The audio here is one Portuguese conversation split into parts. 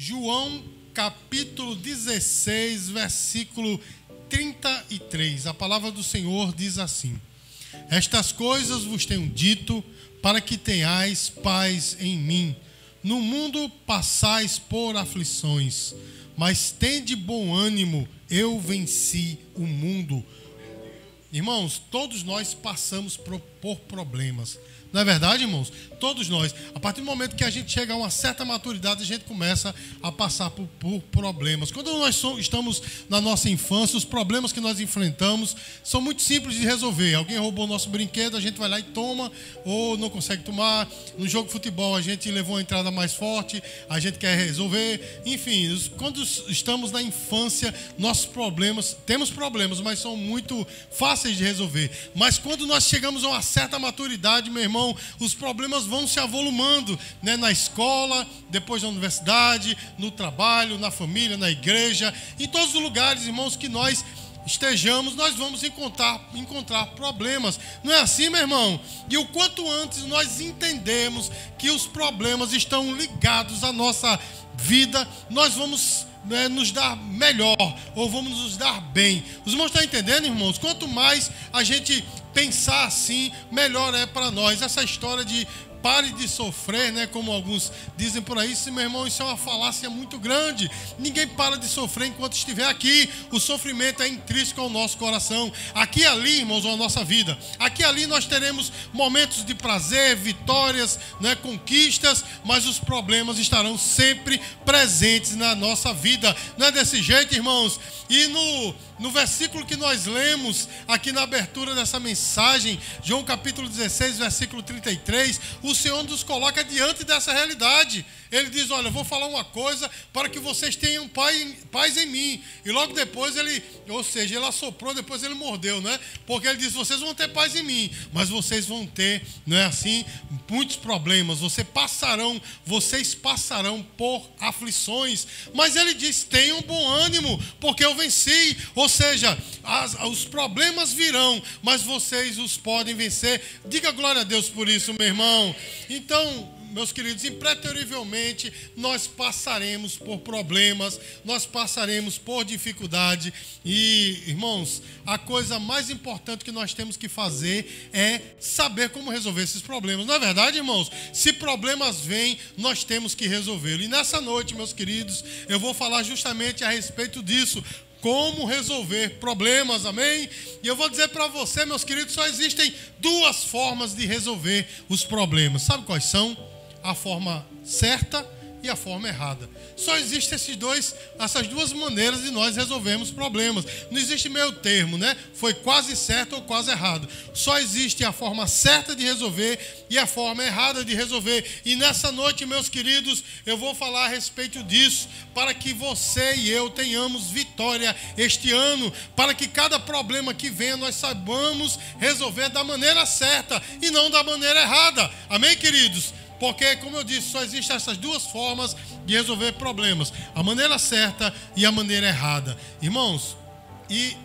João capítulo 16, versículo 33. A palavra do Senhor diz assim: Estas coisas vos tenho dito para que tenhais paz em mim. No mundo passais por aflições, mas tende bom ânimo, eu venci o mundo. Irmãos, todos nós passamos por problemas. Não é verdade, irmãos? Todos nós. A partir do momento que a gente chega a uma certa maturidade, a gente começa a passar por, por problemas. Quando nós somos, estamos na nossa infância, os problemas que nós enfrentamos são muito simples de resolver. Alguém roubou nosso brinquedo, a gente vai lá e toma, ou não consegue tomar. No jogo de futebol, a gente levou a entrada mais forte, a gente quer resolver. Enfim, quando estamos na infância, nossos problemas, temos problemas, mas são muito fáceis de resolver. Mas quando nós chegamos a uma certa maturidade, meu irmão, irmão, os problemas vão se avolumando né? na escola, depois na universidade, no trabalho, na família, na igreja, em todos os lugares, irmãos, que nós estejamos, nós vamos encontrar, encontrar problemas. Não é assim, meu irmão? E o quanto antes nós entendemos que os problemas estão ligados à nossa vida, nós vamos né, nos dar melhor, ou vamos nos dar bem. Os irmãos estão entendendo, irmãos? Quanto mais a gente pensar assim, melhor é para nós. Essa história de pare de sofrer, né? Como alguns dizem por aí, isso, meu irmão, isso é uma falácia muito grande. Ninguém para de sofrer enquanto estiver aqui. O sofrimento é intrínseco ao nosso coração. Aqui e ali, irmãos, a nossa vida. Aqui e ali nós teremos momentos de prazer, vitórias, né? conquistas, mas os problemas estarão sempre presentes na nossa vida. Não é desse jeito, irmãos? E no, no versículo que nós lemos aqui na abertura dessa mensagem, João capítulo 16, versículo 33, o Senhor nos coloca diante dessa realidade. Ele diz: Olha, eu vou falar uma coisa para que vocês tenham paz em mim. E logo depois ele, ou seja, ele assoprou, depois ele mordeu, né? Porque ele disse: Vocês vão ter paz em mim, mas vocês vão ter, não é assim? Muitos problemas. Vocês passarão, vocês passarão por aflições. Mas ele diz: Tenham bom ânimo, porque eu venci. Ou seja, as, os problemas virão, mas vocês os podem vencer. Diga glória a Deus por isso, meu irmão. Então, meus queridos, impreterivelmente nós passaremos por problemas, nós passaremos por dificuldade. E, irmãos, a coisa mais importante que nós temos que fazer é saber como resolver esses problemas. Não é verdade, irmãos? Se problemas vêm, nós temos que resolvê-los. E nessa noite, meus queridos, eu vou falar justamente a respeito disso como resolver problemas, amém? E eu vou dizer para você, meus queridos, só existem duas formas de resolver os problemas. Sabe quais são? A forma certa e a forma errada. Só existem esses dois, essas duas maneiras de nós resolvermos problemas. Não existe meio termo, né? Foi quase certo ou quase errado. Só existe a forma certa de resolver e a forma errada de resolver. E nessa noite, meus queridos, eu vou falar a respeito disso para que você e eu tenhamos vitória este ano, para que cada problema que venha nós saibamos resolver da maneira certa e não da maneira errada. Amém, queridos? Porque, como eu disse, só existem essas duas formas de resolver problemas: a maneira certa e a maneira errada. Irmãos, e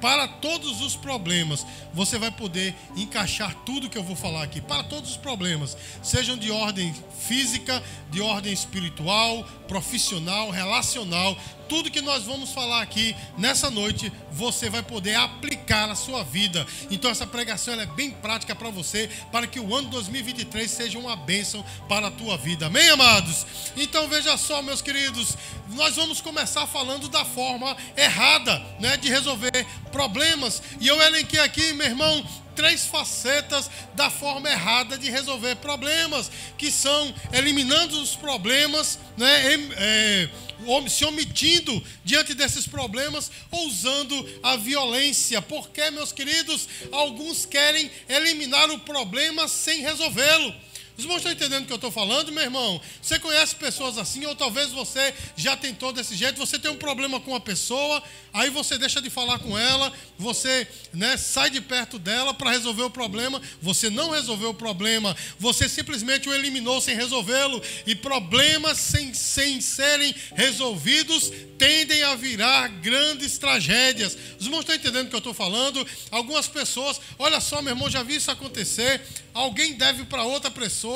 para todos os problemas, você vai poder encaixar tudo que eu vou falar aqui. Para todos os problemas, sejam de ordem física, de ordem espiritual, profissional, relacional, tudo que nós vamos falar aqui nessa noite, você vai poder aplicar na sua vida. Então essa pregação é bem prática para você, para que o ano 2023 seja uma bênção para a tua vida. Amém, amados? Então veja só, meus queridos, nós vamos começar falando da forma errada, né, de resolver problemas. E eu elenquei aqui, meu irmão, três facetas da forma errada de resolver problemas, que são eliminando os problemas, né, é, se omitindo diante desses problemas ou usando a violência. Porque, meus queridos, alguns querem eliminar o problema sem resolvê-lo. Os irmãos estão entendendo o que eu estou falando, meu irmão? Você conhece pessoas assim, ou talvez você já tentou desse jeito, você tem um problema com uma pessoa, aí você deixa de falar com ela, você né, sai de perto dela para resolver o problema, você não resolveu o problema, você simplesmente o eliminou sem resolvê-lo, e problemas sem, sem serem resolvidos tendem a virar grandes tragédias. Os irmãos estão entendendo o que eu estou falando? Algumas pessoas, olha só, meu irmão, já vi isso acontecer alguém deve para outra pessoa,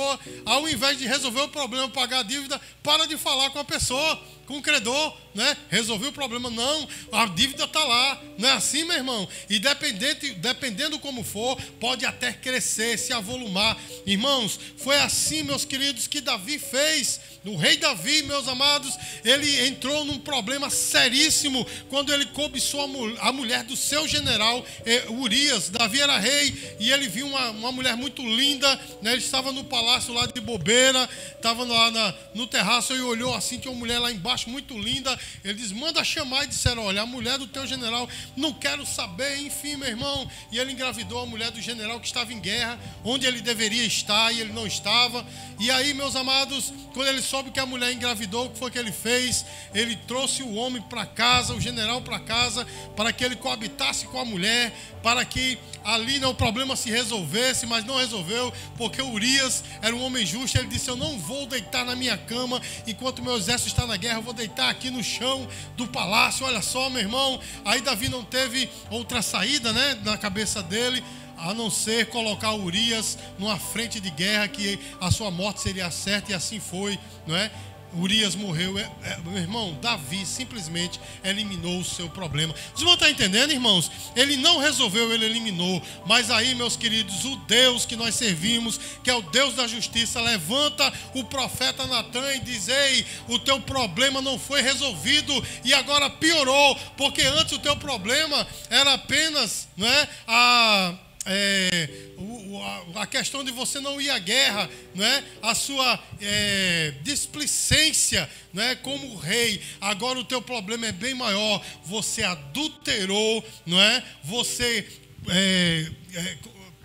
ao invés de resolver o problema, pagar a dívida, para de falar com a pessoa, com o credor, né? Resolveu o problema, não, a dívida está lá, não é assim, meu irmão? E dependente, dependendo como for, pode até crescer, se avolumar. Irmãos, foi assim, meus queridos, que Davi fez. O rei Davi, meus amados, ele entrou num problema seríssimo quando ele cobiçou a mulher do seu general eh, Urias. Davi era rei e ele viu uma, uma mulher muito linda, né? ele estava no palácio lá de bobeira, estava lá na, no terraço e olhou assim, tinha uma mulher lá embaixo muito linda. Ele diz: manda chamar e disseram: olha, a mulher do teu general, não quero saber, enfim, meu irmão. E ele engravidou a mulher do general que estava em guerra, onde ele deveria estar e ele não estava. E aí, meus amados, quando ele soube que a mulher engravidou, o que foi que ele fez? Ele trouxe o homem para casa, o general para casa, para que ele coabitasse com a mulher, para que ali não, o problema se resolvesse, mas não resolveu, porque Urias era um homem justo. Ele disse: Eu não vou deitar na minha cama enquanto meu exército está na guerra, vou deitar aqui no chão do palácio. Olha só, meu irmão. Aí Davi não teve outra saída, né, na cabeça dele a não ser colocar Urias numa frente de guerra que a sua morte seria certa e assim foi, não é? Urias morreu, é, é, meu irmão, Davi simplesmente eliminou o seu problema. Vocês vão estar entendendo, irmãos? Ele não resolveu, ele eliminou. Mas aí, meus queridos, o Deus que nós servimos, que é o Deus da justiça, levanta o profeta Natan e diz: Ei, o teu problema não foi resolvido e agora piorou, porque antes o teu problema era apenas não é, a é, a questão de você não ir à guerra, não é? a sua é, displicência é? como rei. Agora o teu problema é bem maior. Você adulterou, não é? você, é, é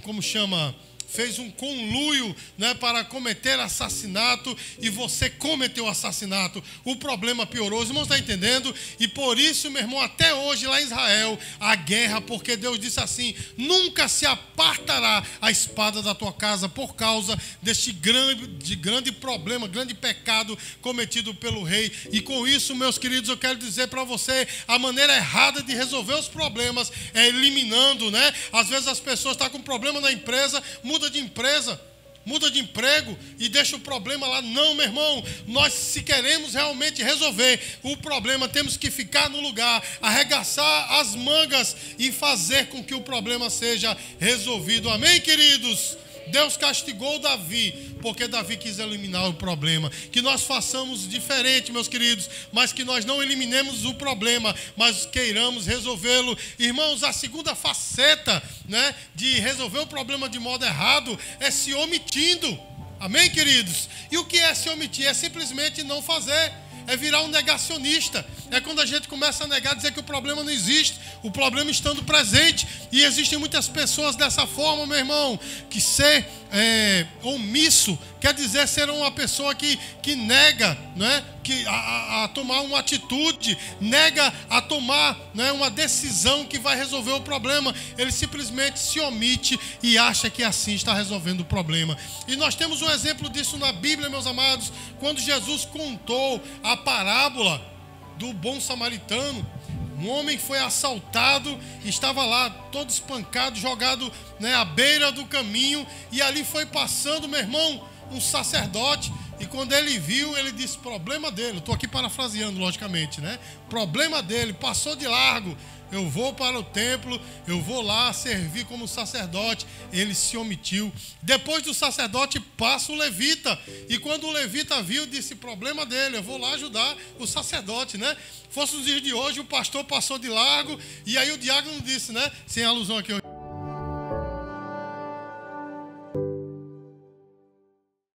como chama? Fez um conluio né, para cometer assassinato e você cometeu assassinato. O problema piorou. Os irmãos estão entendendo? E por isso, meu irmão, até hoje lá em Israel, a guerra, porque Deus disse assim: nunca se apartará a espada da tua casa por causa deste grande, de grande problema, grande pecado cometido pelo rei. E com isso, meus queridos, eu quero dizer para você: a maneira errada de resolver os problemas é eliminando, né? Às vezes as pessoas estão com problema na empresa, muda muda de empresa, muda de emprego e deixa o problema lá. Não, meu irmão, nós se queremos realmente resolver o problema, temos que ficar no lugar, arregaçar as mangas e fazer com que o problema seja resolvido. Amém, queridos? Deus castigou Davi, porque Davi quis eliminar o problema. Que nós façamos diferente, meus queridos, mas que nós não eliminemos o problema, mas queiramos resolvê-lo. Irmãos, a segunda faceta né, de resolver o problema de modo errado é se omitindo. Amém, queridos? E o que é se omitir? É simplesmente não fazer é virar um negacionista. É quando a gente começa a negar, dizer que o problema não existe, o problema estando presente. E existem muitas pessoas dessa forma, meu irmão, que ser é, omisso quer dizer ser uma pessoa que, que nega né, que, a, a tomar uma atitude, nega a tomar né, uma decisão que vai resolver o problema. Ele simplesmente se omite e acha que assim está resolvendo o problema. E nós temos um exemplo disso na Bíblia, meus amados, quando Jesus contou a parábola do bom samaritano. Um homem foi assaltado, estava lá todo espancado, jogado né, à beira do caminho, e ali foi passando, meu irmão, um sacerdote. E quando ele viu, ele disse: problema dele. Estou aqui parafraseando, logicamente, né? Problema dele, passou de largo eu vou para o templo, eu vou lá servir como sacerdote. Ele se omitiu. Depois do sacerdote passa o levita. E quando o levita viu, disse: problema dele, eu vou lá ajudar o sacerdote, né? Fosse os dias de hoje, o pastor passou de largo. E aí o diácono disse, né? Sem alusão aqui